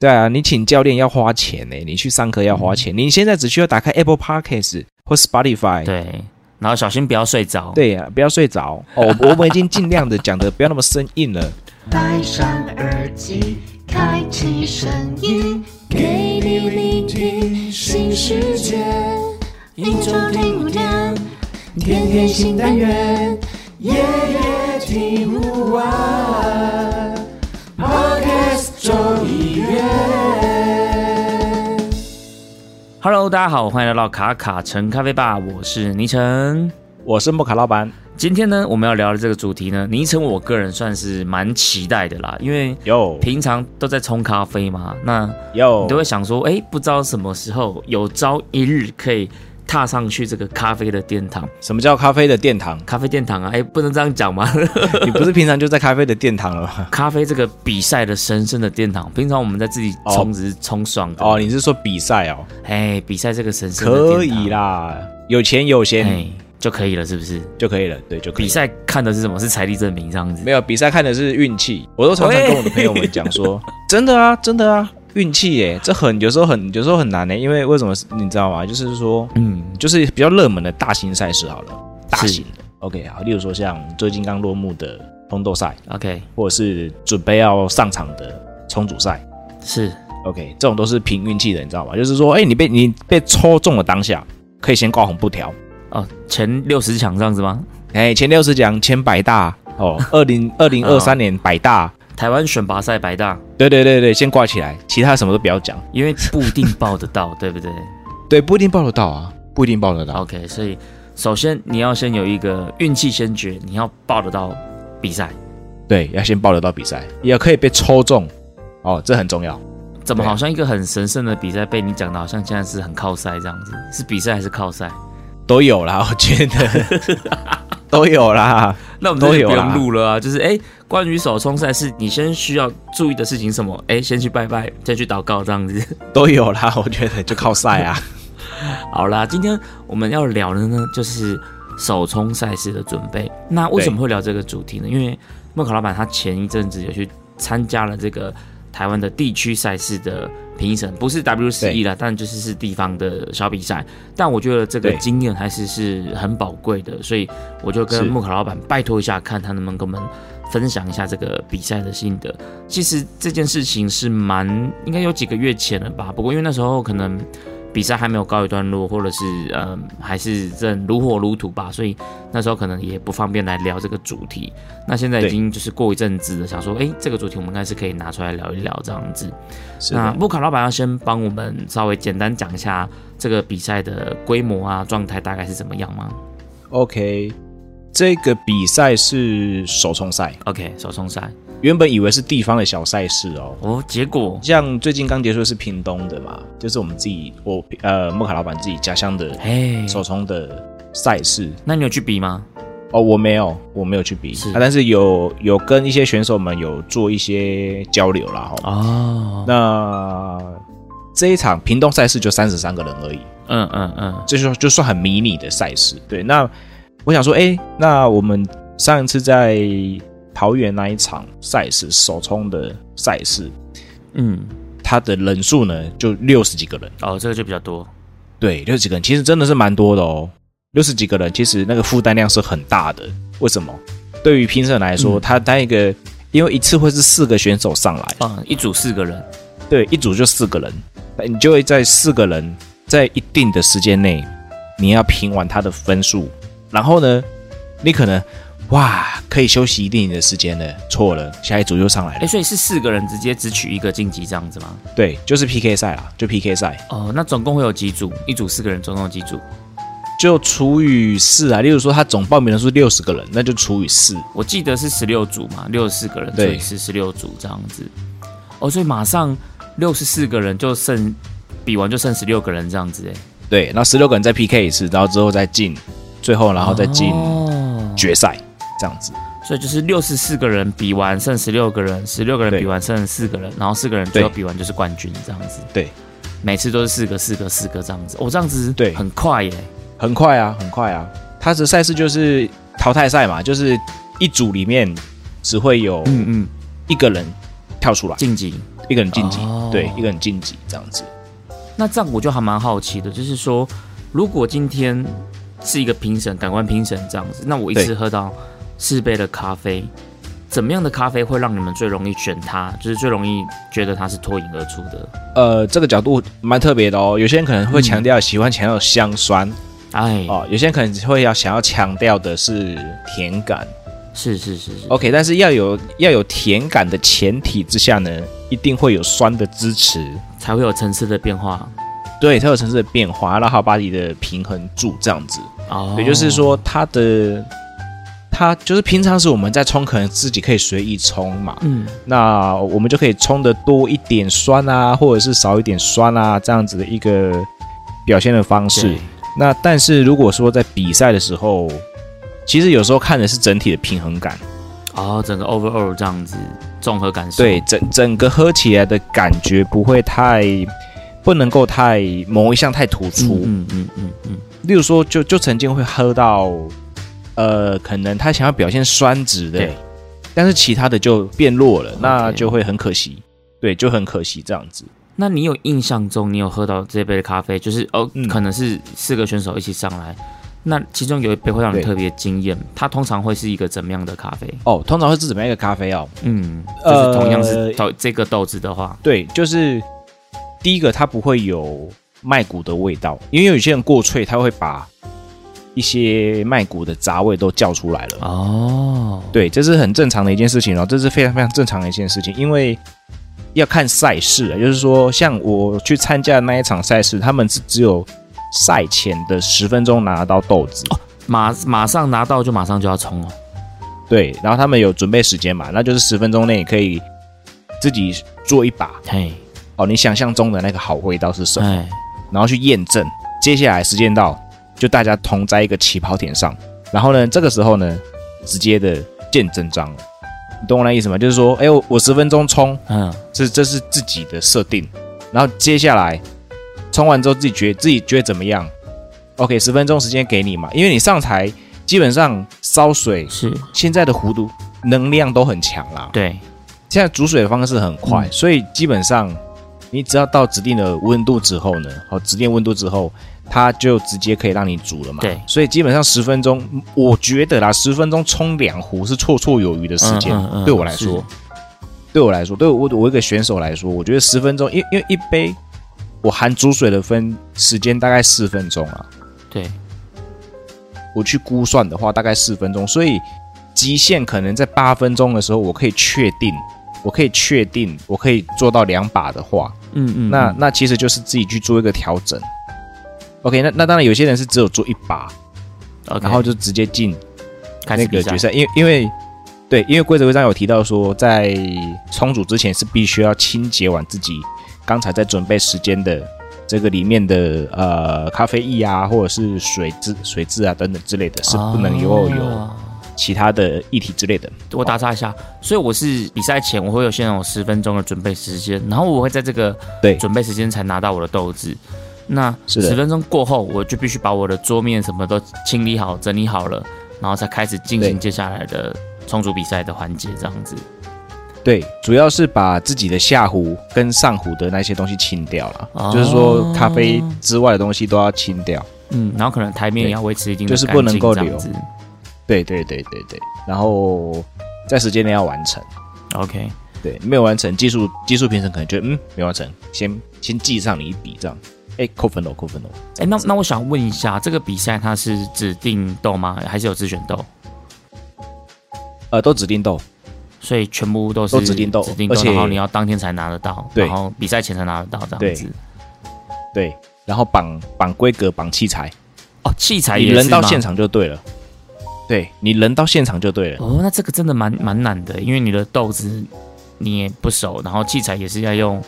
对啊，你请教练要花钱呢，你去上课要花钱。你现在只需要打开 Apple Podcast 或 Spotify，对，然后小心不要睡着。对呀，不要睡着哦。我们已经尽量的讲的不要那么生硬了。戴上耳机，开启声音，给你聆听新世界。一周听五天，天天新单元，夜夜听不完。Podcast 周一 Hello，大家好，欢迎来到卡卡城咖啡吧，我是倪晨，我是莫卡老板。今天呢，我们要聊的这个主题呢，倪晨我个人算是蛮期待的啦，因为有平常都在冲咖啡嘛，那有你都会想说，哎，不知道什么时候有朝一日可以。踏上去这个咖啡的殿堂，什么叫咖啡的殿堂？咖啡殿堂啊，哎，不能这样讲吗？你不是平常就在咖啡的殿堂了吗？咖啡这个比赛的神圣的殿堂，平常我们在自己冲只是冲爽的。哦，你是说比赛哦？哎，比赛这个神圣可以啦，有钱有闲就可以了，是不是？就可以了，对，就可以。比赛看的是什么？是财力证明这样子？没有，比赛看的是运气。我都常常跟我的朋友们讲说，真的啊，真的啊。运气耶，这很有时候很有时候很难呢，因为为什么你知道吗？就是说，嗯，就是比较热门的大型赛事好了，大型的，OK 好，例如说像最近刚落幕的红豆赛，OK，或者是准备要上场的冲煮赛，是 OK，这种都是凭运气的，你知道吗？就是说，哎，你被你被抽中了当下，可以先挂红布条哦，前六十强这样子吗？哎，前六十强，前百大哦，二零二零二三年百大。台湾选拔赛百大，对对对对，先挂起来，其他什么都不要讲，因为不一定报得到，对不对？对，不一定报得到啊，不一定报得到。OK，所以首先你要先有一个运气先决，你要报得到比赛，对，要先报得到比赛，也可以被抽中，哦，这很重要。怎么好像一个很神圣的比赛被你讲的好像现在是很靠赛这样子？是比赛还是靠赛？都有啦，我觉得。都有啦，那我们都不用录了啊。就是哎，关于手冲赛事，你先需要注意的事情什么？哎，先去拜拜，再去祷告，这样子 都有啦。我觉得就靠赛啊。好啦，今天我们要聊的呢，就是手冲赛事的准备。那为什么会聊这个主题呢？因为莫卡老板他前一阵子有去参加了这个台湾的地区赛事的。评审不是 W 十一啦，但就是是地方的小比赛。但我觉得这个经验还是是很宝贵的，所以我就跟木卡老板拜托一下，看他能不能跟我们分享一下这个比赛的心得。其实这件事情是蛮应该有几个月前了吧，不过因为那时候可能。比赛还没有告一段落，或者是嗯，还是正如火如荼吧，所以那时候可能也不方便来聊这个主题。那现在已经就是过一阵子了，想说，哎，这个主题我们应该是可以拿出来聊一聊这样子。那木卡老板要先帮我们稍微简单讲一下这个比赛的规模啊，状态大概是怎么样吗？OK，这个比赛是首冲赛。OK，首冲赛。原本以为是地方的小赛事哦，哦，结果像最近刚结束是屏东的嘛，就是我们自己我呃莫卡老板自己家乡的手冲的赛事。那你有去比吗？哦，我没有，我没有去比，但是有有跟一些选手们有做一些交流啦。哦，那这一场屏东赛事就三十三个人而已。嗯嗯嗯，这就就算很迷你的赛事。对，那我想说，哎，那我们上一次在。桃园那一场赛事首冲的赛事，嗯，他的人数呢就六十几个人。哦，这个就比较多，对，六十几个人其实真的是蛮多的哦，六十几个人其实那个负担量是很大的。为什么？对于评审来说，他单一个，因为一次会是四个选手上来，嗯，一组四个人，对，一组就四个人，你就会在四个人在一定的时间内，你要评完他的分数，然后呢，你可能。哇，可以休息一定的时间了。错了，下一组又上来了。哎，所以是四个人直接只取一个晋级这样子吗？对，就是 PK 赛啦，就 PK 赛。哦，那总共会有几组？一组四个人，总共有几组？就除以四啊。例如说，他总报名人数六十个人，那就除以四。我记得是十六组嘛，六十四个人除以四，十六组这样子。哦，所以马上六十四个人就剩比完就剩十六个人这样子哎。对，那十六个人再 PK 一次，然后之后再进最后，然后再进决赛。这样子，所以就是六十四个人比完剩十六个人，十六个人比完剩四个人，然后四个人最后比完就是冠军这样子。对，每次都是四个、四个、四个这样子。哦，这样子对，很快耶，很快啊，很快啊。他的赛事就是淘汰赛嘛，就是一组里面只会有嗯嗯一个人跳出来晋级。一个人晋级，对，一个人晋级这样子。那这样我就还蛮好奇的，就是说，如果今天是一个评审，感官评审这样子，那我一次喝到四杯的咖啡，怎么样的咖啡会让你们最容易选它？就是最容易觉得它是脱颖而出的？呃，这个角度蛮特别的哦。有些人可能会强调喜欢强调香酸，哎，哦，有些人可能会要想要强调的是甜感。是是是是，OK，但是要有要有甜感的前提之下呢，一定会有酸的支持，才会有层次的变化。对，才有层次的变化，然后把你的平衡住，这样子。哦，也就是说，它的它就是平常时我们在冲，可能自己可以随意冲嘛。嗯，那我们就可以冲的多一点酸啊，或者是少一点酸啊，这样子的一个表现的方式。那但是如果说在比赛的时候，其实有时候看的是整体的平衡感，哦，整个 overall 这样子综合感受，对，整整个喝起来的感觉不会太，不能够太某一项太突出，嗯嗯嗯嗯。例如说，就就曾经会喝到，呃，可能他想要表现酸质的，但是其他的就变弱了，那就会很可惜，对，就很可惜这样子。那你有印象中你有喝到这杯的咖啡，就是哦，可能是四个选手一起上来。那其中有一杯会让你特别惊艳，它通常会是一个怎么样的咖啡？哦，通常会是怎么样一个咖啡哦？嗯，就是同样是豆这个豆子的话，对，就是第一个它不会有麦谷的味道，因为有些人过萃，他会把一些麦谷的杂味都叫出来了。哦，对，这是很正常的一件事情哦，这是非常非常正常的一件事情，因为要看赛事，就是说像我去参加的那一场赛事，他们是只有。赛前的十分钟拿到豆子，马马上拿到就马上就要冲了。对，然后他们有准备时间嘛，那就是十分钟内可以自己做一把。嘿，哦，你想象中的那个好味道是什么？然后去验证。接下来时间到，就大家同在一个起跑点上，然后呢，这个时候呢，直接的见真章了。你懂我那意思吗？就是说，哎，我我十分钟冲，嗯，这这是自己的设定，然后接下来。冲完之后自己觉自己觉得怎么样？OK，十分钟时间给你嘛，因为你上台基本上烧水是现在的弧度能量都很强啦。对，现在煮水的方式很快，所以基本上你只要到指定的温度之后呢，好指定温度之后，它就直接可以让你煮了嘛。对，所以基本上十分钟，我觉得啦，十分钟冲两壶是绰绰有余的时间。对我来说，对我来说，对我我一个选手来说，我觉得十分钟，因因为一杯。我含煮水的分时间大概四分钟啊，对，我去估算的话大概四分钟，所以极限可能在八分钟的时候，我可以确定，我可以确定我可以做到两把的话，嗯嗯，那那其实就是自己去做一个调整。OK，那那当然有些人是只有做一把，然后就直接进那个决赛，因为因为对，因为规则规章有提到说，在冲煮之前是必须要清洁完自己。刚才在准备时间的这个里面的呃咖啡液啊，或者是水质、水质啊等等之类的，是不能有有其他的液体之类的。我打岔一下，所以我是比赛前我会有先有十分钟的准备时间，然后我会在这个对准备时间才拿到我的豆子。那十分钟过后，我就必须把我的桌面什么都清理好、整理好了，然后才开始进行接下来的冲煮比赛的环节，这样子。对，主要是把自己的下壶跟上壶的那些东西清掉了，就是说咖啡之外的东西都要清掉。嗯，然后可能台面也要维持一定的就是不能够留。对对对对对，然后在时间内要完成。OK，对，没有完成，技术技术评审可能觉得嗯没完成，先先记上你一笔这样。哎，扣分喽，扣分喽。哎，那那我想问一下，这个比赛它是指定豆吗？还是有自选豆？呃，都指定豆。所以全部都是指定豆，而且然后你要当天才拿得到，然后比赛前才拿得到这样子。对，然后绑绑规格，绑器材。哦，器材你人到现场就对了。对你人到现场就对了。哦，那这个真的蛮蛮难的，因为你的豆子你也不熟，然后器材也是要用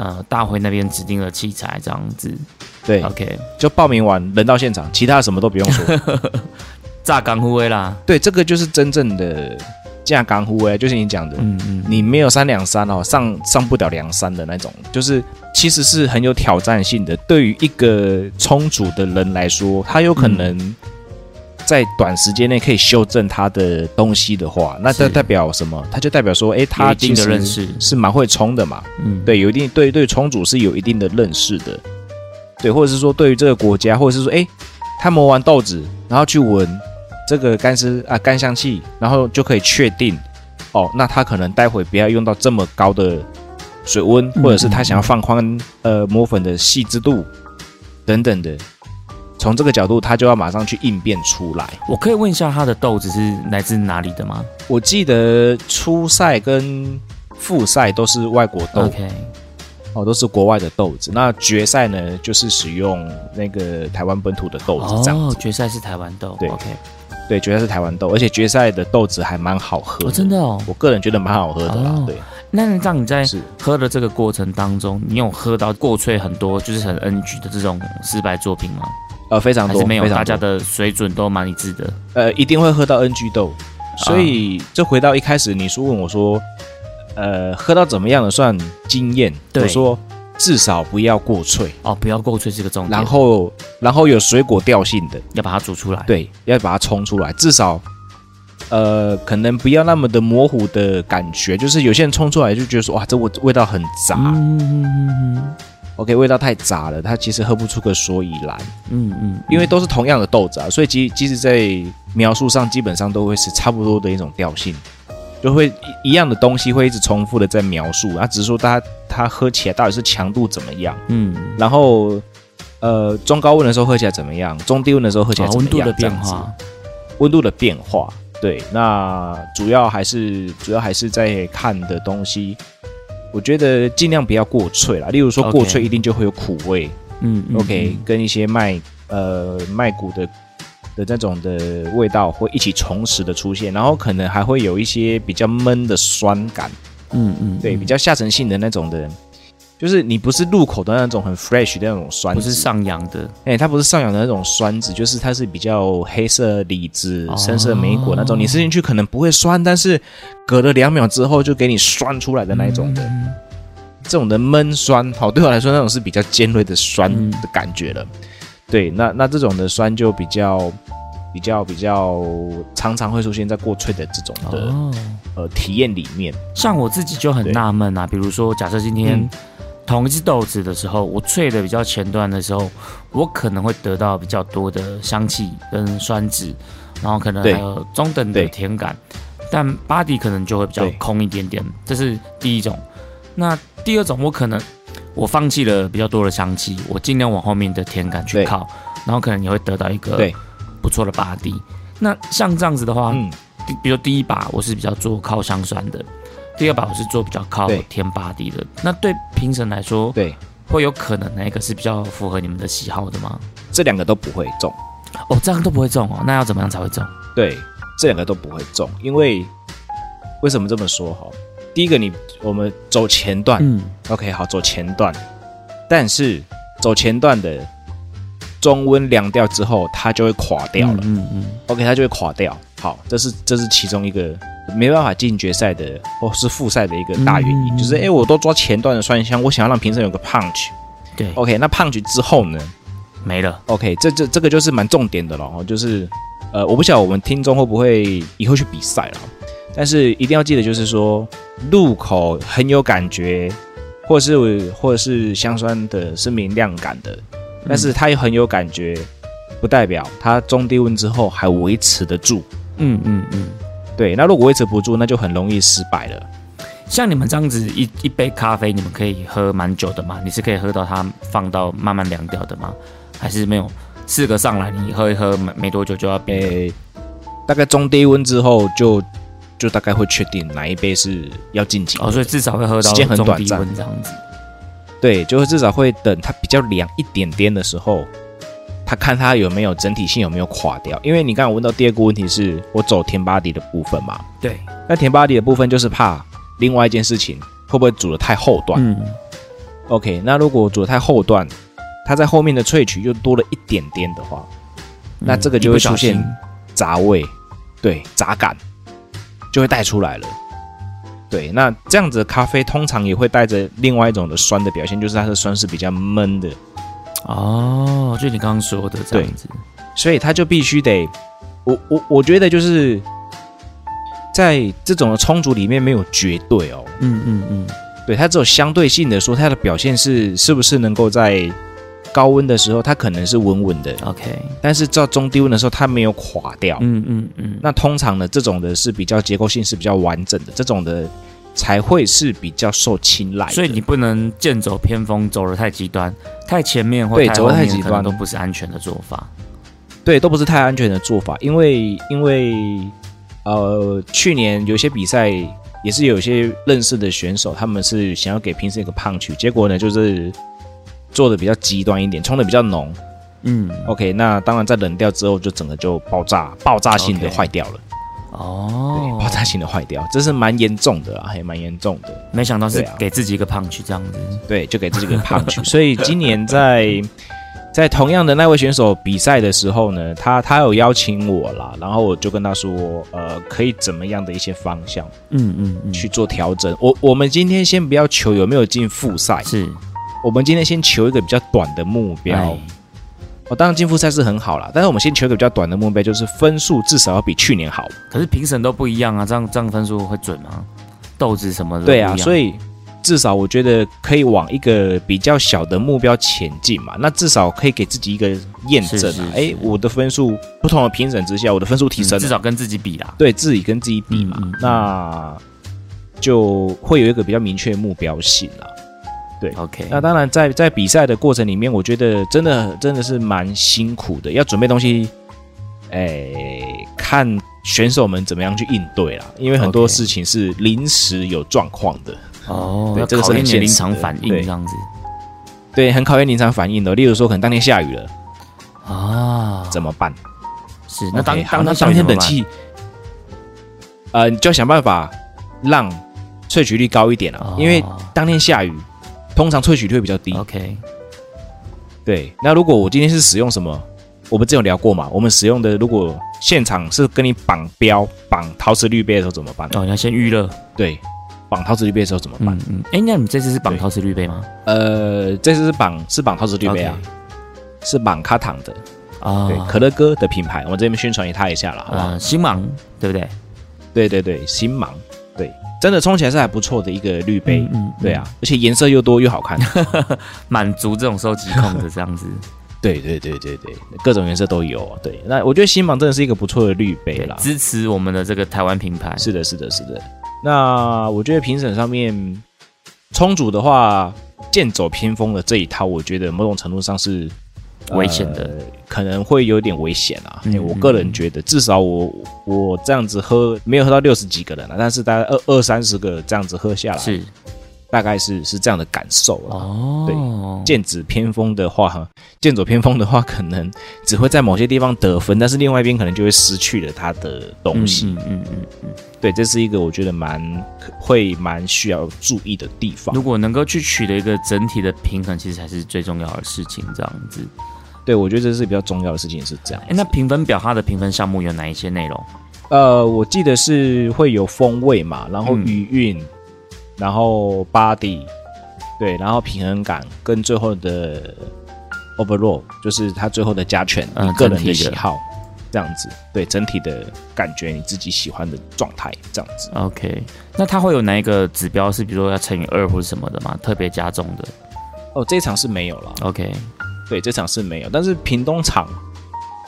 呃大会那边指定的器材这样子。对，OK，就报名完人到现场，其他什么都不用说，炸钢护卫啦。对，这个就是真正的。架钢护卫，就是你讲的，嗯嗯，你没有三两三哦，上上不了梁山的那种，就是其实是很有挑战性的。对于一个充足的人来说，他有可能在短时间内可以修正它的东西的话，那这代表什么？它就代表说，哎，他其实是蛮会冲的嘛。嗯，对，有一定对对冲组是有一定的认识的。对，或者是说对于这个国家，或者是说，哎，他磨完豆子，然后去闻这个干湿啊干香气，然后就可以确定，哦，那他可能待会不要用到这么高的水温，或者是他想要放宽呃磨粉的细致度等等的。从这个角度，他就要马上去应变出来。我可以问一下，他的豆子是来自哪里的吗？我记得初赛跟复赛都是外国豆，OK，哦，都是国外的豆子。那决赛呢，就是使用那个台湾本土的豆子。哦，决赛是台湾豆，对，OK，对，决赛是台湾豆，而且决赛的豆子还蛮好喝，真的哦。我个人觉得蛮好喝的啦。对，那让你在喝的这个过程当中，你有喝到过萃很多，就是很 NG 的这种失败作品吗？呃，非常多，没有，大家的水准都蛮一致的。呃，一定会喝到 NG 豆，所以这回到一开始，你说问我说，呃，喝到怎么样的算经验？我说至少不要过脆哦，不要过脆这个重点。然后，然后有水果调性的，要把它煮出来。对，要把它冲出来，至少，呃，可能不要那么的模糊的感觉，就是有些人冲出来就觉得说，哇，这味味道很杂。OK，味道太杂了，它其实喝不出个所以然。嗯嗯，因为都是同样的豆子啊，所以即即使在描述上，基本上都会是差不多的一种调性，就会一样的东西会一直重复的在描述，啊，只是说它它喝起来到底是强度怎么样。嗯，然后呃中高温的时候喝起来怎么样，中低温的时候喝起来怎么样？温度的变化，温度的变化，对，那主要还是主要还是在看的东西。我觉得尽量不要过脆啦，例如说过脆一定就会有苦味，嗯，OK，跟一些麦呃麦谷的的那种的味道会一起同时的出现，然后可能还会有一些比较闷的酸感，嗯嗯，对，比较下沉性的那种的。就是你不是入口的那种很 fresh 的那种酸，不是上扬的，哎，它不是上扬的那种酸子，就是它是比较黑色李子、深色莓果那种，你吃进去可能不会酸，但是隔了两秒之后就给你酸出来的那一种的，这种的闷酸，好，对我来说那种是比较尖锐的酸的感觉了。对，那那这种的酸就比较比较比较常常会出现在过脆的这种的呃体验里面。像我自己就很纳闷啊，比如说假设今天。同一只豆子的时候，我萃的比较前端的时候，我可能会得到比较多的香气跟酸质，然后可能还有中等的甜感，但 body 可能就会比较空一点点。这是第一种。那第二种，我可能我放弃了比较多的香气，我尽量往后面的甜感去靠，然后可能你会得到一个不错的 body。那像这样子的话，嗯，比如第一把我是比较做靠香酸的。第二把我是做比较靠天巴地的，那对评审来说，对，会有可能哪一个是比较符合你们的喜好的吗？这两个都不会中，哦，这样都不会中哦，那要怎么样才会中？对，这两个都不会中，因为为什么这么说哈？第一个，你我们走前段，嗯，OK，好，走前段，但是走前段的中温凉掉之后，它就会垮掉了，嗯嗯，OK，它就会垮掉。好，这是这是其中一个。没办法进决赛的，或是复赛的一个大原因，就是哎，我都抓前段的酸香，我想要让评审有个 punch。对，OK，那 punch 之后呢？没了。OK，这这这个就是蛮重点的了哦，就是呃，我不晓得我们听众会不会以后去比赛了，但是一定要记得，就是说入口很有感觉，或是或者是香酸的是明亮感的，但是它也很有感觉，不代表它中低温之后还维持得住。嗯嗯嗯。对，那如果维持不住，那就很容易失败了。像你们这样子一一杯咖啡，你们可以喝蛮久的吗？你是可以喝到它放到慢慢凉掉的吗？还是没有？四个上来，你喝一喝，没没多久就要变。大概中低温之后，就就大概会确定哪一杯是要晋级。哦，所以至少会喝到时间很短暂这样子。对，就是至少会等它比较凉一点点的时候。他看他有没有整体性有没有垮掉，因为你刚刚问到第二个问题是我走甜巴底的部分嘛？对，那甜巴底的部分就是怕另外一件事情会不会煮的太后段？嗯，OK，那如果煮的太后段，它在后面的萃取又多了一点点的话，那这个就会出现杂味，对，杂感就会带出来了。对，那这样子的咖啡通常也会带着另外一种的酸的表现，就是它的酸是比较闷的。哦，就你刚刚说的这样子，所以他就必须得我我我觉得就是在这种的冲组里面没有绝对哦。嗯嗯嗯，对，它只有相对性的说，它的表现是是不是能够在高温的时候，它可能是稳稳的。OK，但是到中低温的时候，它没有垮掉。嗯嗯嗯。那通常呢，这种的是比较结构性是比较完整的，这种的才会是比较受青睐。所以你不能剑走偏锋，走的太极端，太前面或太走太极端都不是安全的做法。对，都不是太安全的做法，因为因为呃，去年有些比赛也是有些认识的选手，他们是想要给平时一个胖曲，结果呢就是做的比较极端一点，冲的比较浓。嗯，OK，那当然在冷掉之后就整个就爆炸，爆炸性的坏掉了。哦，爆炸性的坏掉，这是蛮严重的啊，还蛮严重的。没想到是给自己一个胖曲这样子。对，就给自己一个胖曲，所以今年在。在同样的那位选手比赛的时候呢，他他有邀请我啦，然后我就跟他说，呃，可以怎么样的一些方向，嗯嗯，去做调整。我我们今天先不要求有没有进复赛，是我们今天先求一个比较短的目标。哦，当然进复赛是很好啦，但是我们先求一个比较短的目标，就是分数至少要比去年好。可是评审都不一样啊，这样这样分数会准吗？豆子什么的？对啊，所以。至少我觉得可以往一个比较小的目标前进嘛，那至少可以给自己一个验证啊。哎，我的分数不同的评审之下，我的分数提升，至少跟自己比啦。对自己跟自己比嘛，那就会有一个比较明确目标性啦。对，OK。那当然，在在比赛的过程里面，我觉得真的真的是蛮辛苦的，要准备东西，哎，看选手们怎么样去应对啦，因为很多事情是临时有状况的。哦，这个是很临场反应这样子，对，很考验临场反应的。例如说，可能当天下雨了啊，怎么办？是那当当那当天冷气，呃，就要想办法让萃取率高一点啊，因为当天下雨，通常萃取率会比较低。OK，对。那如果我今天是使用什么？我们之前有聊过嘛？我们使用的如果现场是跟你绑标绑陶瓷滤杯的时候怎么办？哦，你要先预热。对。绑陶瓷滤杯的时候怎么办？嗯，哎，那你这次是绑陶瓷滤杯吗？呃，这次是绑是绑陶瓷滤杯啊，是绑卡坦的啊，对，可乐哥的品牌，我们这边宣传一他一下了，好吧？星芒，对不对？对对对，星芒，对，真的冲起来是还不错的一个滤杯，嗯，对啊，而且颜色又多又好看，满足这种收集控的这样子。对对对对对，各种颜色都有。对，那我觉得新芒真的是一个不错的滤杯啦，支持我们的这个台湾品牌。是的，是的，是的。那我觉得评审上面充足的话，剑走偏锋的这一套，我觉得某种程度上是危险的，可能会有点危险啊。我个人觉得，至少我我这样子喝，没有喝到六十几个人了，但是大概二二三十个这样子喝下来是。大概是是这样的感受了。哦，对，剑指偏锋的话，哈，剑走偏锋的话，可能只会在某些地方得分，但是另外一边可能就会失去了他的东西。嗯嗯嗯嗯，对，这是一个我觉得蛮会蛮需要注意的地方。如果能够去取得一个整体的平衡，其实才是最重要的事情。这样子，对我觉得这是比较重要的事情，是这样。哎，那评分表它的评分项目有哪一些内容？呃，我记得是会有风味嘛，然后余韵。然后 body，对，然后平衡感跟最后的 overall，就是他最后的加权，你个人的喜好，这样子，对整体的感觉，你自己喜欢的状态，这样子。OK，那它会有哪一个指标是，比如说要乘以二或者什么的吗？特别加重的？哦，这场是没有了。OK，对，这场是没有，但是屏东场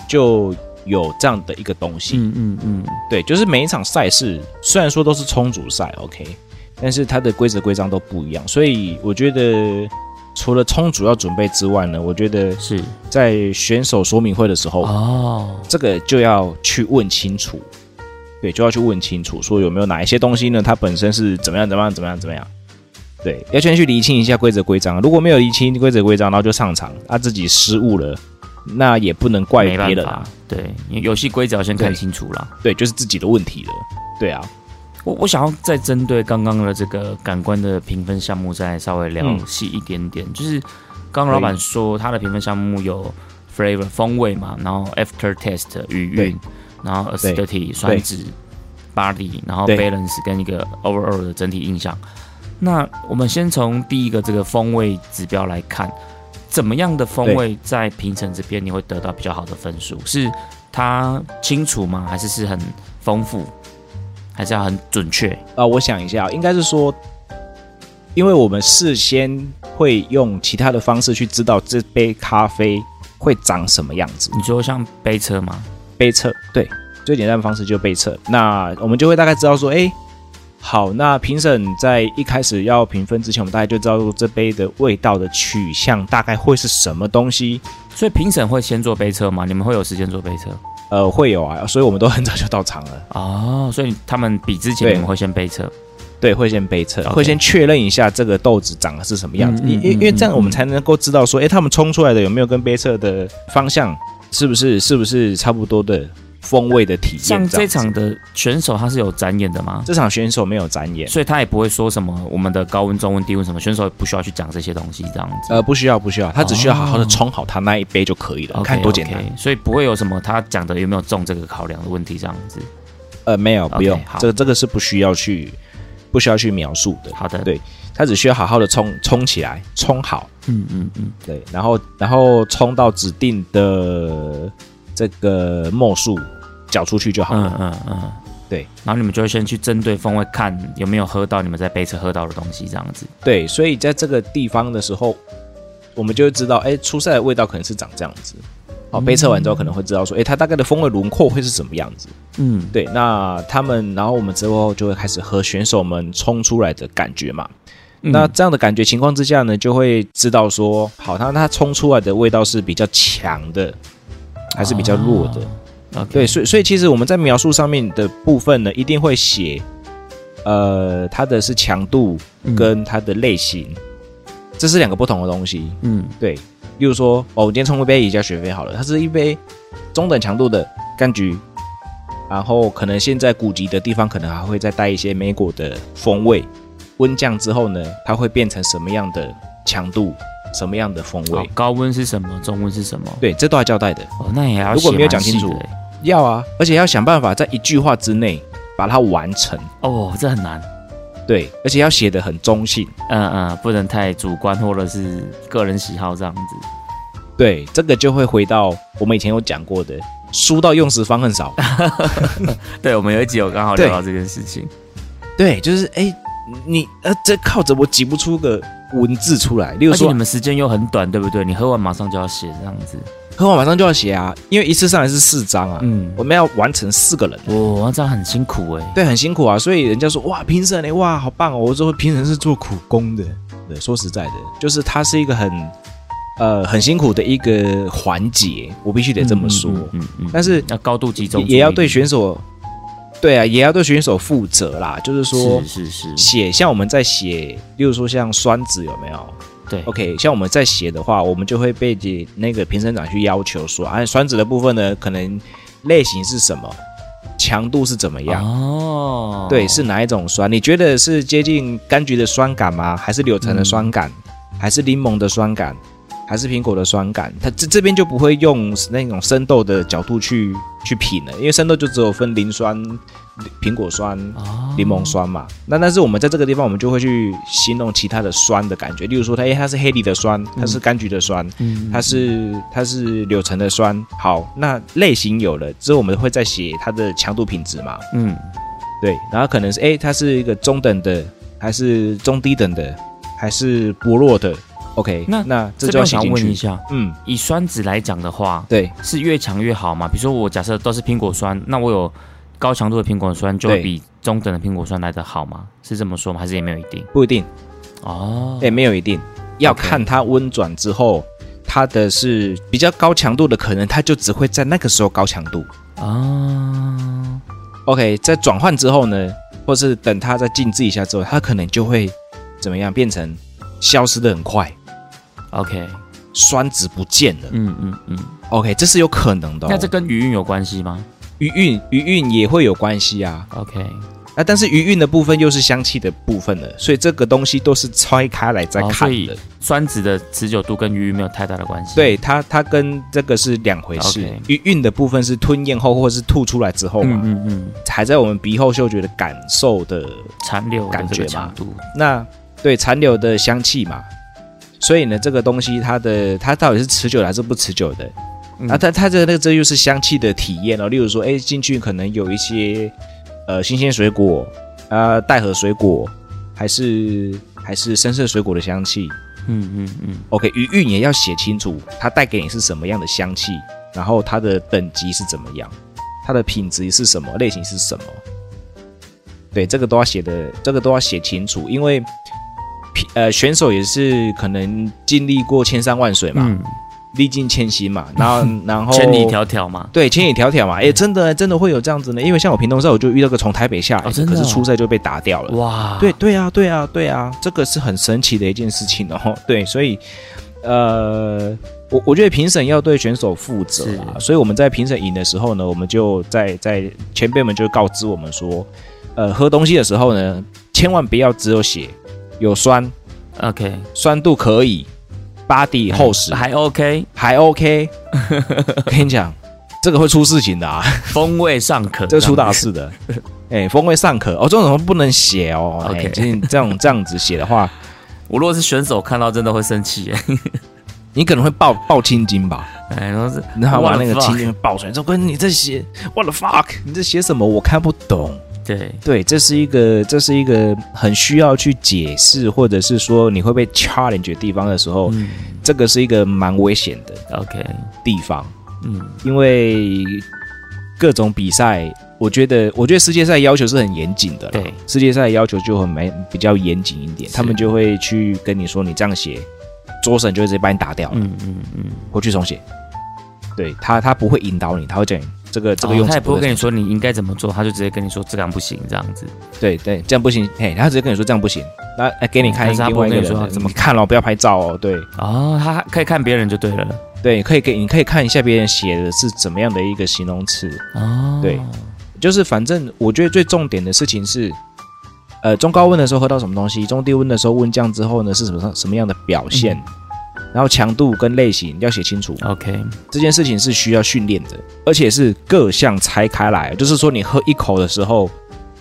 就有这样的一个东西。嗯嗯嗯，对，就是每一场赛事虽然说都是冲煮赛，OK。但是它的规则规章都不一样，所以我觉得除了充足要准备之外呢，我觉得是在选手说明会的时候哦，这个就要去问清楚，对，就要去问清楚，说有没有哪一些东西呢？它本身是怎么样怎么样怎么样怎么样？对，要先去厘清一下规则规章。如果没有厘清规则规章，然后就上场，他自己失误了，那也不能怪别人啊。对，游戏规则要先看清楚了。对，就是自己的问题了。对啊。我我想要再针对刚刚的这个感官的评分项目再稍微聊细一点点，就是刚刚老板说他的评分项目有 flavor 风味嘛，然后 after taste 余韵，然后 acidity 酸质，body，然后 balance 跟一个 overall 的整体印象。那我们先从第一个这个风味指标来看，怎么样的风味在评审这边你会得到比较好的分数？是它清楚吗？还是是很丰富？还是要很准确？啊，我想一下，应该是说，因为我们事先会用其他的方式去知道这杯咖啡会长什么样子。你说像杯测吗？杯测，对，最简单的方式就杯测。那我们就会大概知道说，哎，好，那评审在一开始要评分之前，我们大概就知道这杯的味道的取向大概会是什么东西。所以评审会先做杯测吗？你们会有时间做杯测？呃，会有啊，所以我们都很早就到场了。哦，所以他们比之前你们会先背测，对，会先背测，会先确认一下这个豆子长的是什么样子。因因因为这样我们才能够知道说，哎，他们冲出来的有没有跟背测的方向是不是是不是差不多的。风味的体验。像这场的选手他是有展演的吗？这场选手没有展演，所以他也不会说什么我们的高温、中温、低温什么，选手也不需要去讲这些东西这样子。呃，不需要，不需要，他只需要好好的冲好他那一杯就可以了。看多简单，所以不会有什么他讲的有没有中这个考量的问题这样子。呃，没有，不用，这个这个是不需要去不需要去描述的。好的，对他只需要好好的冲冲起来，冲好。嗯嗯嗯，对，然后然后冲到指定的这个墨数。搅出去就好了。嗯嗯嗯，对。然后你们就会先去针对风味看有没有喝到你们在杯测喝到的东西，这样子。对，所以在这个地方的时候，我们就会知道，哎，初赛的味道可能是长这样子。好，杯测完之后可能会知道说，哎，它大概的风味轮廓会是什么样子。嗯，对。那他们，然后我们之后就会开始和选手们冲出来的感觉嘛。那这样的感觉情况之下呢，就会知道说，好，它它冲出来的味道是比较强的，还是比较弱的。啊，对，所以所以其实我们在描述上面的部分呢，一定会写，呃，它的是强度跟它的类型，这是两个不同的东西。嗯，对。例如说，哦，我今天冲一杯宜家雪菲好了，它是一杯中等强度的柑橘，然后可能现在古籍的地方可能还会再带一些梅果的风味。温降之后呢，它会变成什么样的强度，什么样的风味？高温是什么？中温是什么？对，这都要交代的。哦，那也要如果没有讲清楚。要啊，而且要想办法在一句话之内把它完成哦，这很难。对，而且要写的很中性，嗯嗯，不能太主观或者是个人喜好这样子。对，这个就会回到我们以前有讲过的，书到用时方恨少。对，我们有一集有刚好聊到这件事情。对，就是哎，你呃，这靠着我挤不出个文字出来。例如说，你们时间又很短，对不对？你喝完马上就要写这样子。喝完马上就要写啊，因为一次上来是四张啊，嗯，我们要完成四个人，哇，这样很辛苦哎，对，很辛苦啊，所以人家说哇，评审哎，哇，好棒哦，我说评审是做苦工的，对，说实在的，就是它是一个很呃很辛苦的一个环节，我必须得这么说，嗯嗯，但是要高度集中，也要对选手，对啊，也要对选手负责啦，就是说，是是是，写像我们在写，例如说像酸子有没有？对，OK，像我们在写的话，我们就会被那个评审长去要求说，啊，酸子的部分呢，可能类型是什么，强度是怎么样？哦，对，是哪一种酸？你觉得是接近柑橘的酸感吗？还是柳橙的酸感？还是柠檬的酸感？还是苹果的酸感，它这这边就不会用那种生豆的角度去去品了，因为生豆就只有分磷酸、苹果酸、柠檬酸嘛。那但是我们在这个地方，我们就会去形容其他的酸的感觉，例如说它，哎，它是黑梨的酸，它是柑橘的酸，它是它是柳橙的酸。好，那类型有了之后，我们会再写它的强度品质嘛。嗯，对，然后可能是，哎，它是一个中等的，还是中低等的，还是薄弱的。OK，那那这就想问一下，嗯，以酸质来讲的话，对，是越强越好嘛？比如说我假设都是苹果酸，那我有高强度的苹果酸，就比中等的苹果酸来的好吗？是这么说吗？还是也没有一定？不一定哦，哎，没有一定，要看它温转之后，它的是比较高强度的，可能它就只会在那个时候高强度啊。OK，在转换之后呢，或是等它再静置一下之后，它可能就会怎么样，变成消失的很快。OK，酸值不见了。嗯嗯嗯。OK，这是有可能的。那这跟余韵有关系吗？余韵余韵也会有关系啊。OK，啊，但是余韵的部分又是香气的部分了，所以这个东西都是拆开来再看的。酸值的持久度跟余韵没有太大的关系。对它，它跟这个是两回事。余韵的部分是吞咽后或者是吐出来之后嘛，嗯嗯，还在我们鼻后嗅觉的感受的残留感觉嘛。那对残留的香气嘛。所以呢，这个东西它的它到底是持久的还是不持久的？啊，它它这那个这就是香气的体验哦。例如说，哎，进去可能有一些呃新鲜水果啊，带核水果，还是还是深色水果的香气。嗯嗯嗯。OK，余韵也要写清楚，它带给你是什么样的香气，然后它的等级是怎么样，它的品质是什么，类型是什么。对，这个都要写的，这个都要写清楚，因为。呃，选手也是可能经历过千山万水嘛，历尽千辛嘛，然后 然后千里迢迢嘛，对，千里迢迢嘛，哎，真的真的会有这样子呢，因为像我平东赛，我就遇到个从台北下来，可是初赛就被打掉了，哇，对对啊对啊对啊，这个是很神奇的一件事情哦，对，所以呃，我我觉得评审要对选手负责啊，所以我们在评审赢的时候呢，我们就在在前辈们就告知我们说，呃，喝东西的时候呢，千万不要只有写。有酸，OK，酸度可以，body 厚实还 OK，还 OK。跟你讲，这个会出事情的啊，风味尚可，这出大事的。哎，风味尚可哦，这种不能写哦。OK，这种这样子写的话，我如果是选手看到，真的会生气。你可能会爆爆青筋吧？哎，然后是然后把那个青筋爆出来，说：“哥，你在写 What the fuck？你在写什么？我看不懂。”对对，这是一个这是一个很需要去解释，或者是说你会被 challenge 的地方的时候，这个是一个蛮危险的 OK 地方。嗯，因为各种比赛，我觉得我觉得世界赛要求是很严谨的。对，世界赛要求就很没比较严谨一点，他们就会去跟你说，你这样写，桌审就会直接把你打掉了。嗯嗯嗯，回去重写。对他，他不会引导你，他会讲。这个这个用他也不会跟你说你应该怎么做，他就直接跟你说这样不行，这样子。对对，这样不行，嘿，他直接跟你说这样不行，那哎给你看另外一个人怎么看了，不要拍照哦。对，哦，他可以看别人就对了。对，可以给你可以看一下别人写的是怎么样的一个形容词。哦，对，就是反正我觉得最重点的事情是，呃，中高温的时候喝到什么东西，中低温的时候温降之后呢是什么什么样的表现。然后强度跟类型要写清楚。OK，这件事情是需要训练的，而且是各项拆开来。就是说，你喝一口的时候，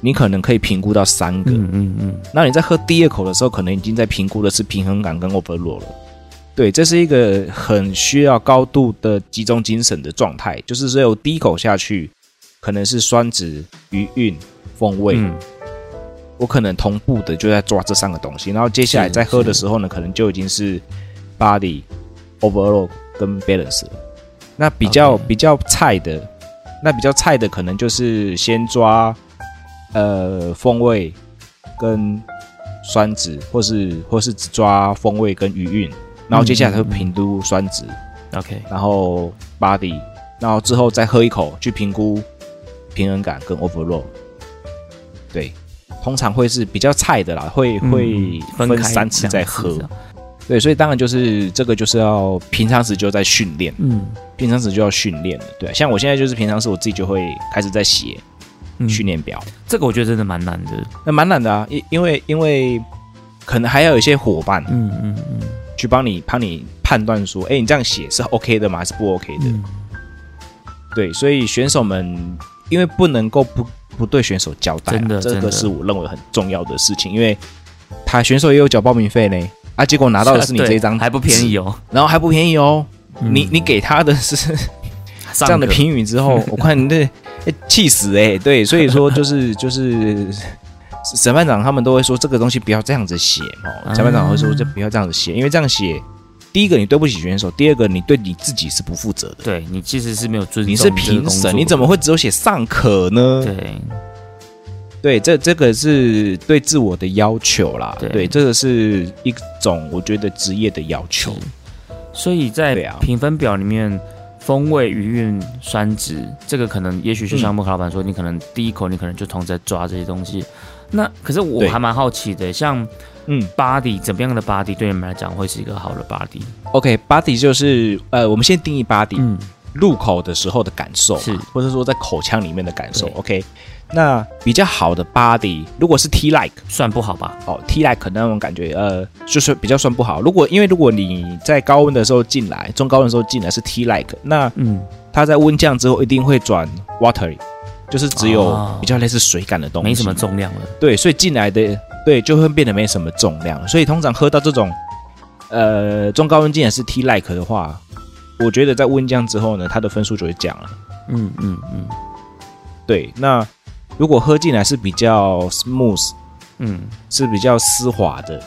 你可能可以评估到三个。嗯嗯嗯。那你在喝第二口的时候，可能已经在评估的是平衡感跟 overload 了。对，这是一个很需要高度的集中精神的状态。就是只有第一口下去，可能是酸质、余韵、风味，我可能同步的就在抓这三个东西。然后接下来在喝的时候呢，可能就已经是。Body overall 跟 balance，那比较比较菜的，那比较菜的可能就是先抓呃风味跟酸值，或是或是只抓风味跟余韵，然后接下来会评估酸值，OK，然后 Body，然后之后再喝一口去评估平衡感跟 overall，对，通常会是比较菜的啦，会会分三次再喝。对，所以当然就是这个，就是要平常时就在训练，嗯，平常时就要训练的。对，像我现在就是平常时我自己就会开始在写训练表，这个我觉得真的蛮难的，那蛮难的啊，因因为因为可能还要有一些伙伴，嗯嗯嗯，去帮你帮你判断说，哎，你这样写是 OK 的吗？还是不 OK 的？对，所以选手们因为不能够不不对选手交代，真的，这个是我认为很重要的事情，因为他选手也有缴报名费呢。啊！结果拿到的 是你这一张，还不便宜哦，然后还不便宜哦。你你给他的 是这样的评语之后，我看你这气死哎！对，所以说就是就是审判长他们都会说这个东西不要这样子写哦。裁判长会说这不要这样子写，因为这样写，第一个你对不起选手，第二个你对你自己是不负责的。对你其实是没有尊重，你是评审，你怎么会只有写尚可呢？对。对，这这个是对自我的要求啦。对，这个是一种我觉得职业的要求。所以在评分表里面，风味、余韵、酸值，这个可能也许就像木克老板说，你可能第一口你可能就同时在抓这些东西。那可是我还蛮好奇的，像嗯，body 怎么样的 body 对你们来讲会是一个好的 body？OK，body 就是呃，我们先定义 body，嗯，入口的时候的感受，是或者说在口腔里面的感受。OK。那比较好的 body，如果是 T like 算不好吧？哦，T like 那种感觉，呃，就是比较算不好。如果因为如果你在高温的时候进来，中高温的时候进来是 T like，那嗯，它在温降之后一定会转 watery，就是只有比较类似水感的东西，没什么重量了。对，所以进来的对就会变得没什么重量。所以通常喝到这种呃中高温进来是 T like 的话，我觉得在温降之后呢，它的分数就会降了。嗯嗯嗯，对。那如果喝进来是比较 smooth，嗯，是比较丝滑的，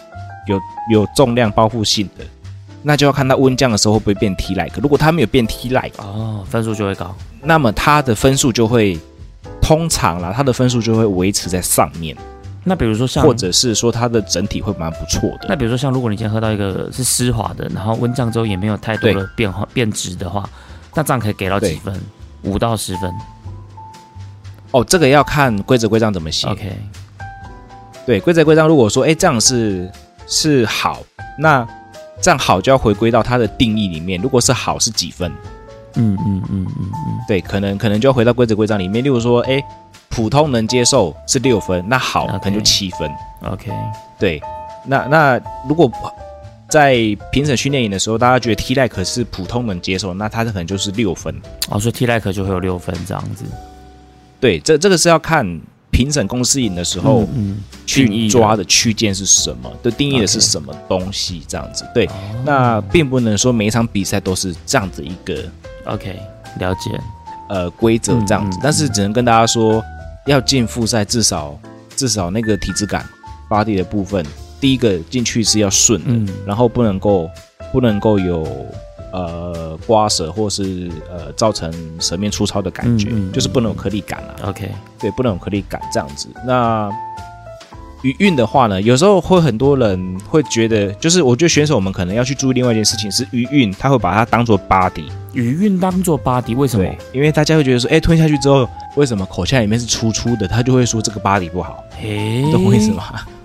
有有重量包覆性的，那就要看它温降的时候会不会变 T like。如果它没有变 T like，哦，分数就会高。那么它的分数就会通常啦，它的分数就会维持在上面。那比如说像，或者是说它的整体会蛮不错的。那比如说像，如果你今天喝到一个是湿滑的，然后温降之后也没有太多的变化变质的话，那这样可以给到几分？五到十分。哦，这个要看规则规章怎么写。OK。对，规则规章如果说，哎，这样是是好，那这样好就要回归到它的定义里面。如果是好是几分？嗯嗯嗯嗯嗯。对，可能可能就要回到规则规章里面。例如说，哎。普通能接受是六分，那好可能就七分。OK，对，那那如果在评审训练营的时候，大家觉得 T like 是普通能接受，那他可能就是六分。哦，所以 T like 就会有六分这样子。对，这这个是要看评审公司赢的时候，嗯，去抓的区间是什么，的定义的是什么东西这样子。对，那并不能说每一场比赛都是这样子一个 OK 了解呃规则这样子，但是只能跟大家说。要进复赛，至少至少那个体质感、body 的部分，第一个进去是要顺的，然后不能够不能够有呃刮舌或是呃造成舌面粗糙的感觉，就是不能有颗粒感了。OK，对，不能有颗粒感这样子。那余韵的话呢，有时候会很多人会觉得，就是我觉得选手们可能要去注意另外一件事情是余韵，他会把它当做 body。余韵当做 body，为什么？因为大家会觉得说，哎，吞下去之后，为什么口腔里面是粗粗的？他就会说这个 body 不好。嘿，懂我意思吗？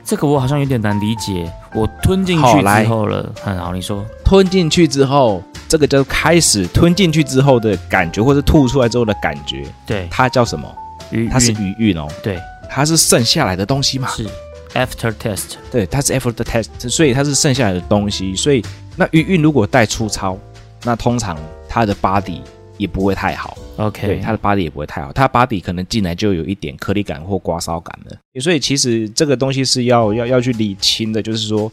这个我好像有点难理解。我吞进去之后了，很好，你说吞进去之后，这个就开始吞进去之后的感觉，或者吐出来之后的感觉，对，它叫什么？余，它是余韵哦。对，它是剩下来的东西嘛？是 after test。对，它是 after test，所以它是剩下来的东西。所以那余韵如果带粗糙，那通常它的 body。也不会太好，OK，对，它的 body 也不会太好，它 body 可能进来就有一点颗粒感或刮烧感了，所以其实这个东西是要要要去理清的，就是说，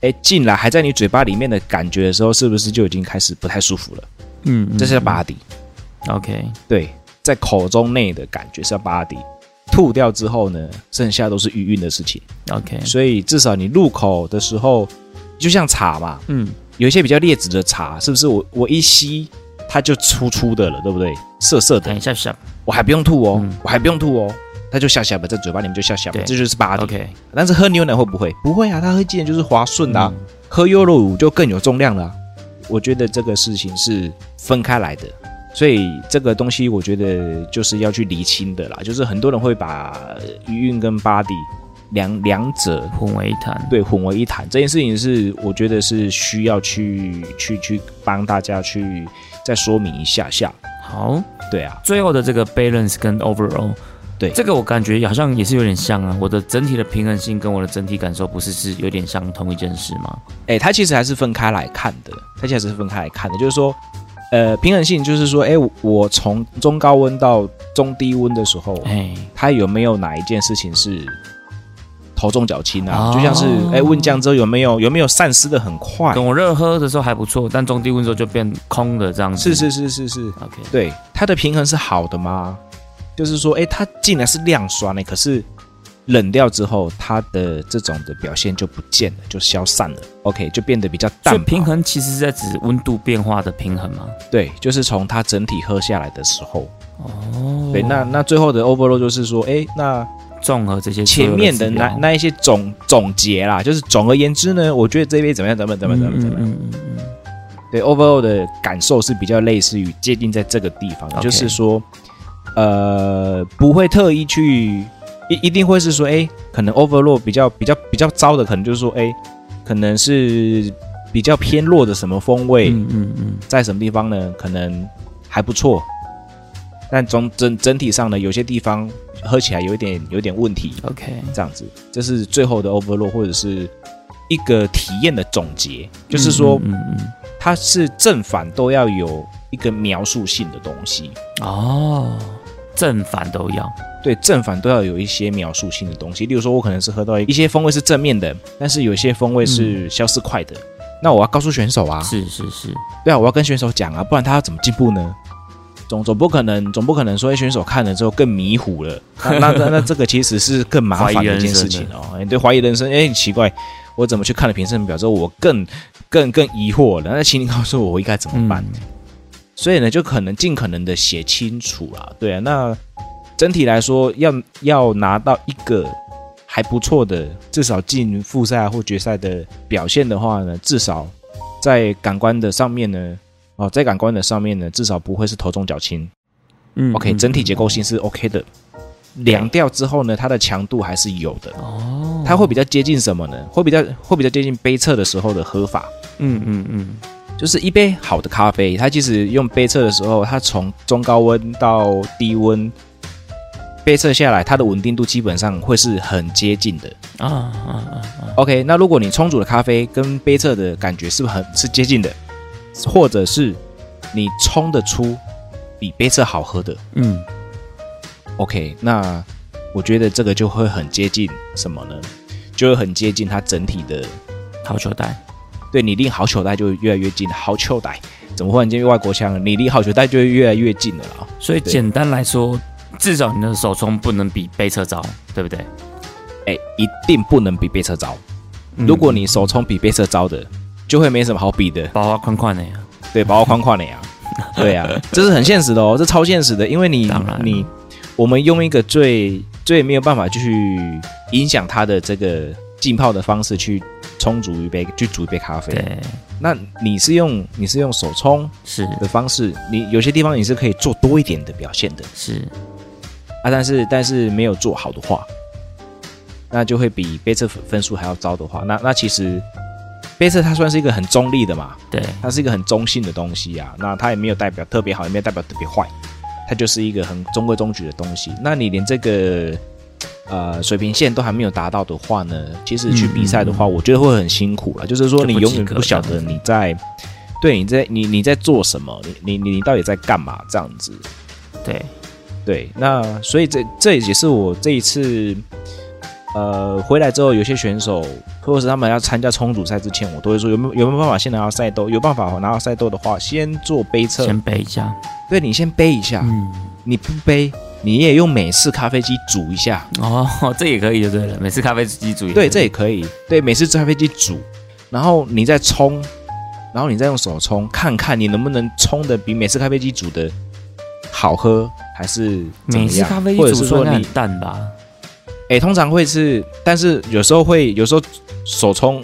哎，进来还在你嘴巴里面的感觉的时候，是不是就已经开始不太舒服了？嗯，这是 body，OK，对，在口中内的感觉是 body，吐掉之后呢，剩下都是余韵的事情，OK，所以至少你入口的时候，就像茶嘛，嗯，有一些比较劣质的茶，是不是我我一吸。它就粗粗的了，对不对？涩涩的，下下，我还不用吐哦，我还不用吐哦，它就下下吧，在嘴巴里面就下下吧，这就是巴 OK，但是喝牛奶会不会？不会啊，它喝进来就是滑顺的。喝优酪乳就更有重量了。我觉得这个事情是分开来的，所以这个东西我觉得就是要去厘清的啦。就是很多人会把余韵跟 body 两两者混为一谈，对，混为一谈这件事情是我觉得是需要去去去帮大家去。再说明一下下，好，对啊，最后的这个 balance 跟 overall，对，这个我感觉好像也是有点像啊，我的整体的平衡性跟我的整体感受不是是有点像同一件事吗？哎，它其实还是分开来看的，它其实是分开来看的，就是说，呃，平衡性就是说，哎，我从中高温到中低温的时候，哎，它有没有哪一件事情是？头重脚轻啊，就像是哎，温酱之后有没有有没有散失的很快？等我热喝的时候还不错，但中低温之后就变空的这样子。是是是是是，OK。对，它的平衡是好的吗？就是说，哎，它进来是亮酸呢，可是冷掉之后，它的这种的表现就不见了，就消散了。OK，就变得比较淡。平衡其实是在指温度变化的平衡吗？对，就是从它整体喝下来的时候。哦。对，那那最后的 overload 就是说，哎，那。综合这些前面的那那一些总总结啦，就是总而言之呢，我觉得这边怎么样？怎么怎么怎么怎么？嗯嗯嗯。对，overall 的感受是比较类似于界定在这个地方，就是说，呃，不会特意去一一定会是说，哎，可能 overall 比较比较比较糟的，可能就是说，哎，可能是比较偏弱的什么风味？嗯嗯嗯，在什么地方呢？可能还不错，但总整整体上呢，有些地方。喝起来有一点有点问题，OK，这样子，这是最后的 overload 或者是一个体验的总结，就是说，嗯嗯，它是正反都要有一个描述性的东西。哦，正反都要，对，正反都要有一些描述性的东西。例如说，我可能是喝到一些风味是正面的，但是有些风味是消失快的，那我要告诉选手啊，是是是，对啊，我要跟选手讲啊，不然他要怎么进步呢？总总不可能，总不可能说选手看了之后更迷糊了。那那那这个其实是更麻烦的一件事情哦。你对，怀疑人生，哎，奇怪，我怎么去看了评审表之后，我更更更疑惑了？那请你告诉我，我应该怎么办？所以呢，就可能尽可能的写清楚啊。对啊，那整体来说，要要拿到一个还不错的，至少进复赛或决赛的表现的话呢，至少在感官的上面呢。哦，在感官的上面呢，至少不会是头重脚轻。嗯，OK，整体结构性是 OK 的。凉掉之后呢，它的强度还是有的。哦，它会比较接近什么呢？会比较会比较接近杯测的时候的喝法。嗯嗯嗯，就是一杯好的咖啡，它其实用杯测的时候，它从中高温到低温杯测下来，它的稳定度基本上会是很接近的。啊啊啊！OK，那如果你冲煮的咖啡跟杯测的感觉是不是很是接近的？或者是你冲得出比杯测好喝的，嗯，OK，那我觉得这个就会很接近什么呢？就会很接近它整体的好球带。对你离好球带就越来越近，好球带怎么忽然间外国腔？你离好球带就会越来越近了啦。所以简单来说，至少你的手冲不能比杯测糟，对不对？哎，一定不能比杯测糟。如果你手冲比杯测糟的。就会没什么好比的，包花框框的呀，对，包花框框的呀，对呀，这是很现实的哦，这超现实的，因为你你我们用一个最最没有办法去影响它的这个浸泡的方式去冲煮一杯，去煮一杯咖啡。对，那你是用你是用手冲是。的方式，你有些地方你是可以做多一点的表现的，是。啊，但是但是没有做好的话，那就会比杯测分数还要糟的话，那那其实。杯测它算是一个很中立的嘛，对，它是一个很中性的东西啊。那它也没有代表特别好，也没有代表特别坏，它就是一个很中规中矩的东西。那你连这个呃水平线都还没有达到的话呢，其实去比赛的话，我觉得会很辛苦了。就是说你永远不晓得你在对你在你你在做什么，你你你到底在干嘛这样子。对对，那所以这这也是我这一次。呃，回来之后，有些选手或者是他们要参加冲煮赛之前，我都会说有没有有没有办法先拿到赛豆？有办法拿到赛豆的话，先做杯测，先背一下。对，你先背一下。嗯，你不背，你也用美式咖啡机煮一下。哦，这也可以就对了，美式咖啡机煮。对，这也可以。对，美式咖啡机煮，然后你再冲，然后你再用手冲，看看你能不能冲的比美式咖啡机煮的好喝，还是美式咖啡机煮说你淡吧？哎，通常会是，但是有时候会，有时候手冲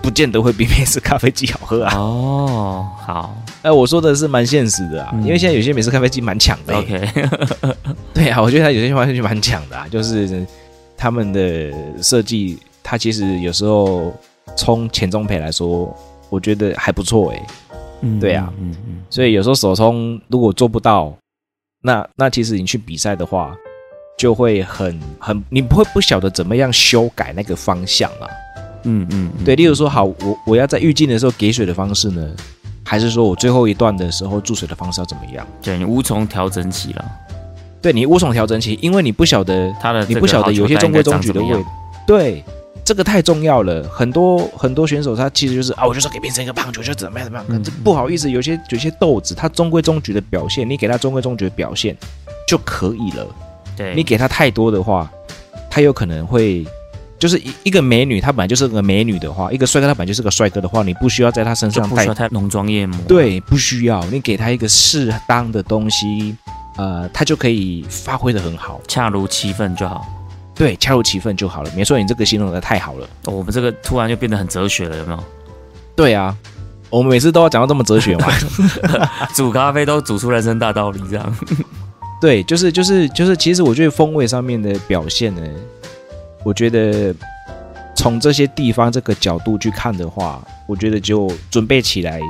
不见得会比美式咖啡机好喝啊。哦，好，哎，我说的是蛮现实的啊，因为现在有些美式咖啡机蛮强的。OK，对啊，我觉得它有些咖啡机蛮强的啊，就是他们的设计，它其实有时候冲前中配来说，我觉得还不错哎。嗯，对啊，嗯嗯，所以有时候手冲如果做不到，那那其实你去比赛的话。就会很很，你不会不晓得怎么样修改那个方向啊。嗯嗯，对。例如说，好，我我要在预进的时候给水的方式呢，还是说我最后一段的时候注水的方式要怎么样？对你无从调整起了。对你无从调整起，因为你不晓得他的，你不晓得有些中规中矩的位。对，这个太重要了。很多很多选手他其实就是啊，我就说给变成一个棒球，就怎么样怎么样。这不好意思，有些有些豆子他中规中矩的表现，你给他中规中矩的表现就可以了。你给他太多的话，他有可能会，就是一一个美女，她本来就是个美女的话，一个帅哥他本来就是个帅哥的话，你不需要在他身上带太浓妆艳抹。对，不需要，你给他一个适当的东西，呃，他就可以发挥的很好，恰如其分就好。对，恰如其分就好了。没错，你这个形容的太好了。我们这个突然就变得很哲学了，有没有？对啊，我们每次都要讲到这么哲学嘛，煮咖啡都煮出人生大道理这样。对，就是就是就是，其实我觉得风味上面的表现呢，我觉得从这些地方这个角度去看的话，我觉得就准备起来。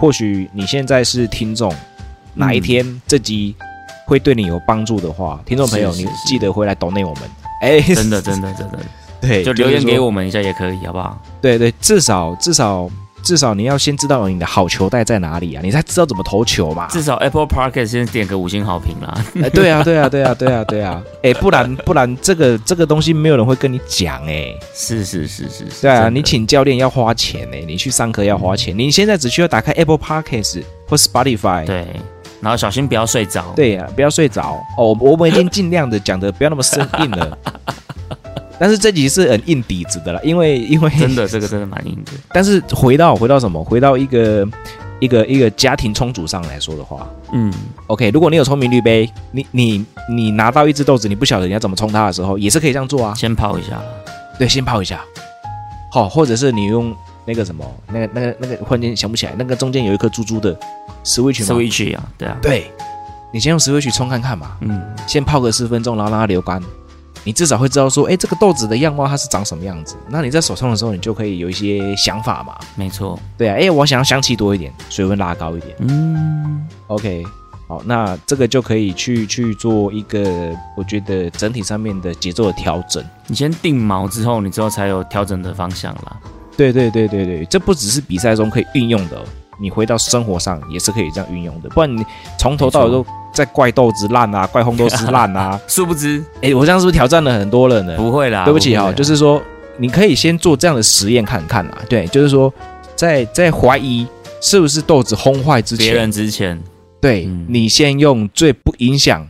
或许你现在是听众，哪一天这集会对你有帮助的话，听众朋友，你记得回来 donate 我们。哎，真的真的真的，对，就留言给我们一下也可以，好不好？对对，至少至少至少你要先知道你的好球带在哪里啊，你才知道怎么投球嘛。至少 Apple Park 先点个五星好评啦。哎，对啊，对啊，对啊，对啊，对啊。哎，不然不然这个这个东西没有人会跟你讲哎。是是是是是。对啊，你请教练要花钱哎，你去上课要花钱。你现在只需要打开 Apple Park 或 Spotify。对。然后小心不要睡着。对呀，不要睡着哦。我们已经尽量的讲的不要那么生硬了。但是这集是很硬底子的了，因为 因为真的这个真的蛮硬的。但是回到回到什么？回到一个一个一个家庭充足上来说的话，嗯，OK，如果你有聪明绿杯，你你你拿到一只豆子，你不晓得你要怎么冲它的时候，也是可以这样做啊。先泡一下，对，先泡一下。好，或者是你用那个什么，那个那个那个，忽然间想不起来，那个中间有一颗珠珠的 switch，switch 啊，对啊，对，你先用 switch 冲看看嘛，嗯，先泡个十分钟，然后让它流干。你至少会知道说，哎，这个豆子的样貌它是长什么样子。那你在手上的时候，你就可以有一些想法嘛。没错，对啊，哎，我想要香气多一点，水温拉高一点。嗯，OK，好，那这个就可以去去做一个，我觉得整体上面的节奏的调整。你先定毛之后，你之后才有调整的方向啦。对对对对对，这不只是比赛中可以运用的，你回到生活上也是可以这样运用的。不然你从头到尾都。在怪豆子烂啊，怪烘豆师烂啊，殊不知，哎，我这样是不是挑战了很多人呢？不会啦，对不起哈，就是说，你可以先做这样的实验看看啦。对，就是说，在在怀疑是不是豆子烘坏之前，别人之前，对你先用最不影响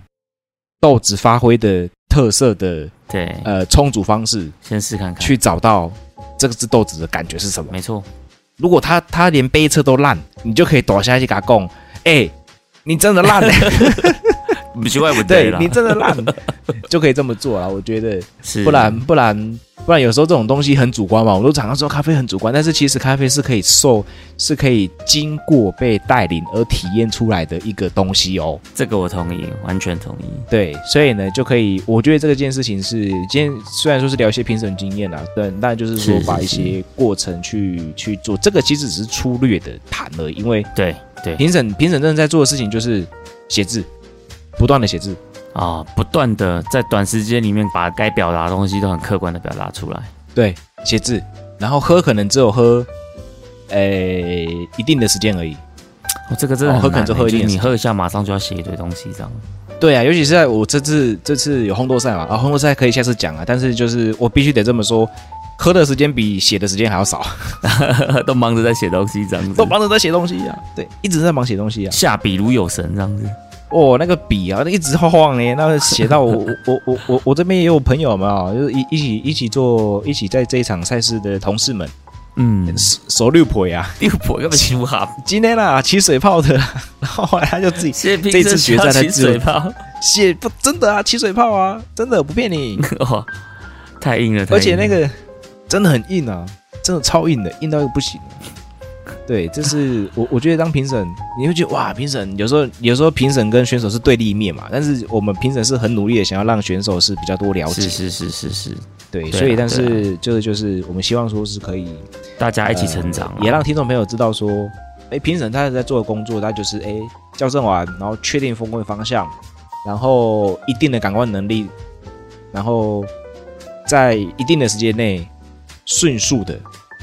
豆子发挥的特色的，对，呃，充足方式，先试看看，去找到这个只豆子的感觉是什么？没错，如果他他连杯侧都烂，你就可以躲下去给他供，哎。你真的烂了，不奇怪不对你真的烂，就可以这么做了。我觉得，不然不然不然，有时候这种东西很主观嘛。我都常常说咖啡很主观，但是其实咖啡是可以受，是可以经过被带领而体验出来的一个东西哦。这个我同意，完全同意。对，所以呢，就可以，我觉得这个件事情是，今天虽然说是聊一些评审经验啦，但，但就是说把一些过程去去做，这个其实只是粗略的谈了，因为对。对，评审评审真的在做的事情就是写字，不断的写字啊，不断的在短时间里面把该表达的东西都很客观的表达出来。对，写字，然后喝可能只有喝，诶一定的时间而已。哦，这个真的喝可能就喝一点，你喝一下马上就要写一堆东西这样。对啊，尤其是在我这次这次有烘豆赛嘛，啊烘豆赛可以下次讲啊，但是就是我必须得这么说。喝的时间比写的时间还要少，都忙着在写东西这样子，都忙着在写东西啊，对，一直在忙写东西啊，下笔如有神这样子。哦，那个笔啊，那一直晃晃呢，那写到我 我我我我这边也有朋友嘛，就是一一起一起做，一起在这一场赛事的同事们，嗯，手六婆呀，六婆根本起不好，今天啦起水泡的，然后后来他就自己这次决赛他起水泡，写不真的啊，起水泡啊，真的不骗你，哦，太硬了，而且那个。真的很硬啊，真的超硬的，硬到又不行。对，这是我我觉得当评审，你会觉得哇，评审有时候有时候评审跟选手是对立面嘛，但是我们评审是很努力的，想要让选手是比较多了解。是是是是是，对，所以但是就是就是我们希望说是可以大家一起成长，也让听众朋友知道说，哎，评审他在做的工作，他就是哎校正完，然后确定风位方向，然后一定的感官能力，然后在一定的时间内。迅速的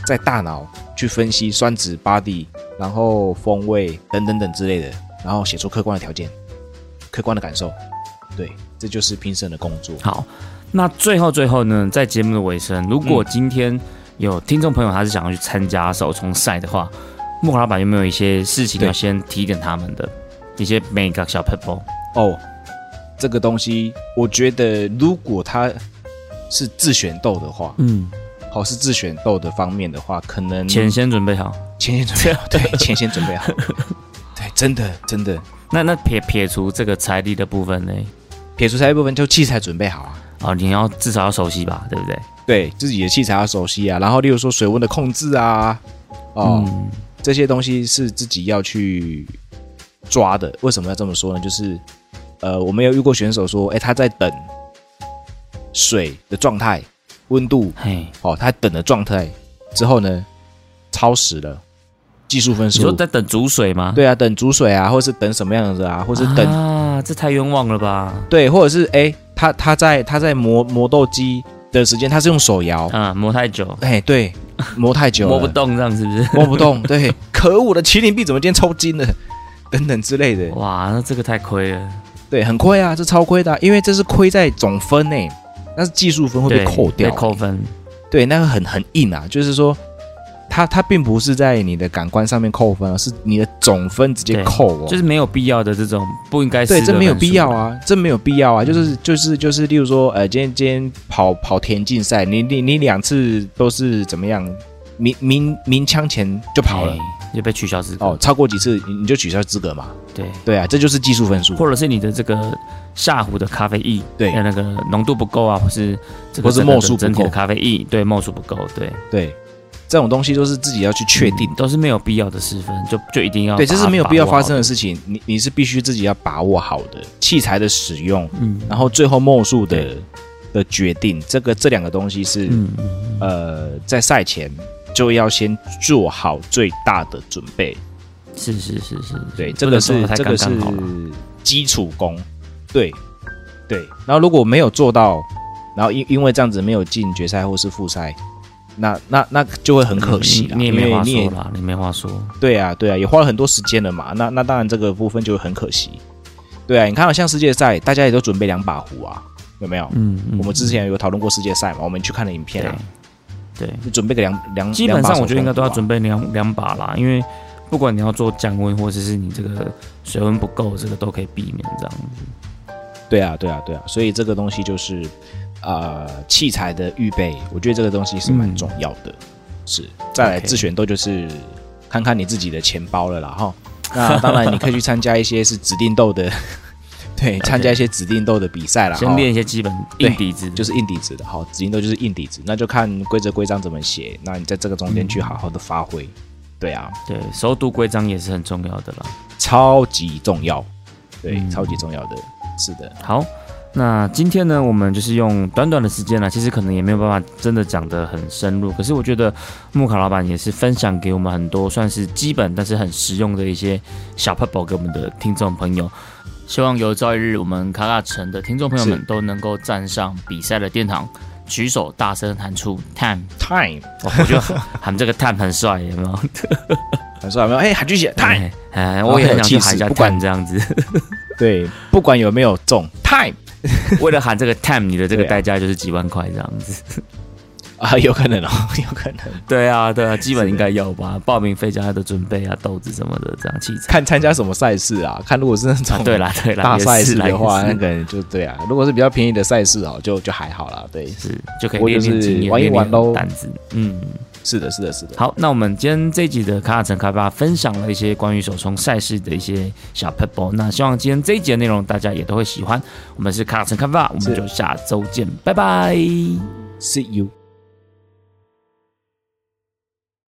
在大脑去分析酸质、body，然后风味等等等之类的，然后写出客观的条件、客观的感受。对，这就是评审的工作。好，那最后最后呢，在节目的尾声，如果今天有听众朋友他是想要去参加手冲赛的话，木老板有没有一些事情要先提点他们的一些每个小 people？哦，这个东西我觉得，如果他是自选豆的话，嗯。好是自选豆的方面的话，可能钱先准备好，钱先准备好，对，钱先准备好，对，真的真的。那那撇撇除这个财力的部分呢？撇除财力部分，就器材准备好啊。哦，你要至少要熟悉吧，对不对？对自己的器材要熟悉啊。然后，例如说水温的控制啊，哦，这些东西是自己要去抓的。为什么要这么说呢？就是呃，我们有遇过选手说，哎，他在等水的状态。温度，嘿，哦，它等的状态之后呢，超时了，技术分数。你说在等煮水吗？对啊，等煮水啊，或是等什么样子啊，或是等啊，这太冤枉了吧？对，或者是哎，他他在他在磨磨豆机的时间，他是用手摇啊，磨太久，哎，对，磨太久，磨不动，这样是不是？磨不动，对，可恶的麒麟臂怎么今天抽筋了？等等之类的。哇，那这个太亏了，对，很亏啊，这超亏的，因为这是亏在总分内，但是技术分会被扣掉，扣分，对，那个很很硬啊，就是说。它它并不是在你的感官上面扣分，而是你的总分直接扣哦，就是没有必要的这种不应该。对，这没有必要啊，这没有必要啊，就是就是就是，例如说，呃，今天今天跑跑田径赛，你你你两次都是怎么样？鸣鸣鸣枪前就跑了，就被取消资格。哦。超过几次你你就取消资格嘛？对。对啊，这就是技术分数，或者是你的这个下壶的咖啡液对。那个浓度不够啊，或是这个是墨数整体的咖啡液对墨数不够，对。对。这种东西都是自己要去确定，都是没有必要的失分，就就一定要对，这是没有必要发生的事情。你你是必须自己要把握好的器材的使用，嗯，然后最后墨数的的决定，这个这两个东西是呃，在赛前就要先做好最大的准备。是是是是，对，这个是这个是基础功，对对。然后如果没有做到，然后因因为这样子没有进决赛或是复赛。那那那就会很可惜了，你也没话说了，你没话说。对啊，对啊，也花了很多时间了嘛。那那当然这个部分就会很可惜。对啊，你看，像世界赛，大家也都准备两把壶啊，有没有？嗯，我们之前有讨论过世界赛嘛，我们去看了影片啊。对，你准备个两两，基本上我觉得应该都要准备两两把啦，因为不管你要做降温，或者是你这个水温不够，这个都可以避免这样子。对啊，对啊，对啊，所以这个东西就是。呃，器材的预备，我觉得这个东西是蛮重要的。是，再来自选豆就是看看你自己的钱包了啦哈。那当然，你可以去参加一些是指定豆的，对，参加一些指定豆的比赛啦。先练一些基本硬底子，就是硬底子的。好，指定豆就是硬底子，那就看规则规章怎么写。那你在这个中间去好好的发挥。对啊，对，熟读规章也是很重要的啦，超级重要。对，超级重要的，是的。好。那今天呢，我们就是用短短的时间呢，其实可能也没有办法真的讲得很深入。可是我觉得木卡老板也是分享给我们很多算是基本但是很实用的一些小 pebble 给我们的听众朋友。希望有朝一日我们卡卡城的听众朋友们都能够站上比赛的殿堂，举手大声喊出 time time。我觉得喊这个 time 很帅，有没有？很帅，有没有？哎，喊句起 time，哎，我也很想去喊一下 time 这样子。对，不管有没有中 time。为了喊这个 time，你的这个代价就是几万块这样子啊，有可能哦，有可能。对啊，对啊，基本应该有吧？报名费加的准备啊，豆子什么的，这样器材。看参加什么赛事啊？看如果是那种对啦对啦大赛事的话，那个就对啊。如果是比较便宜的赛事哦，就就还好啦。对，是就可以练练经验，玩一玩喽。胆子，嗯。是的，是的，是的。好，那我们今天这一集的卡卡城开发分享了一些关于手冲赛事的一些小 pebble。那希望今天这一集的内容大家也都会喜欢。我们是卡卡城开发，我们就下周见，拜拜，See you。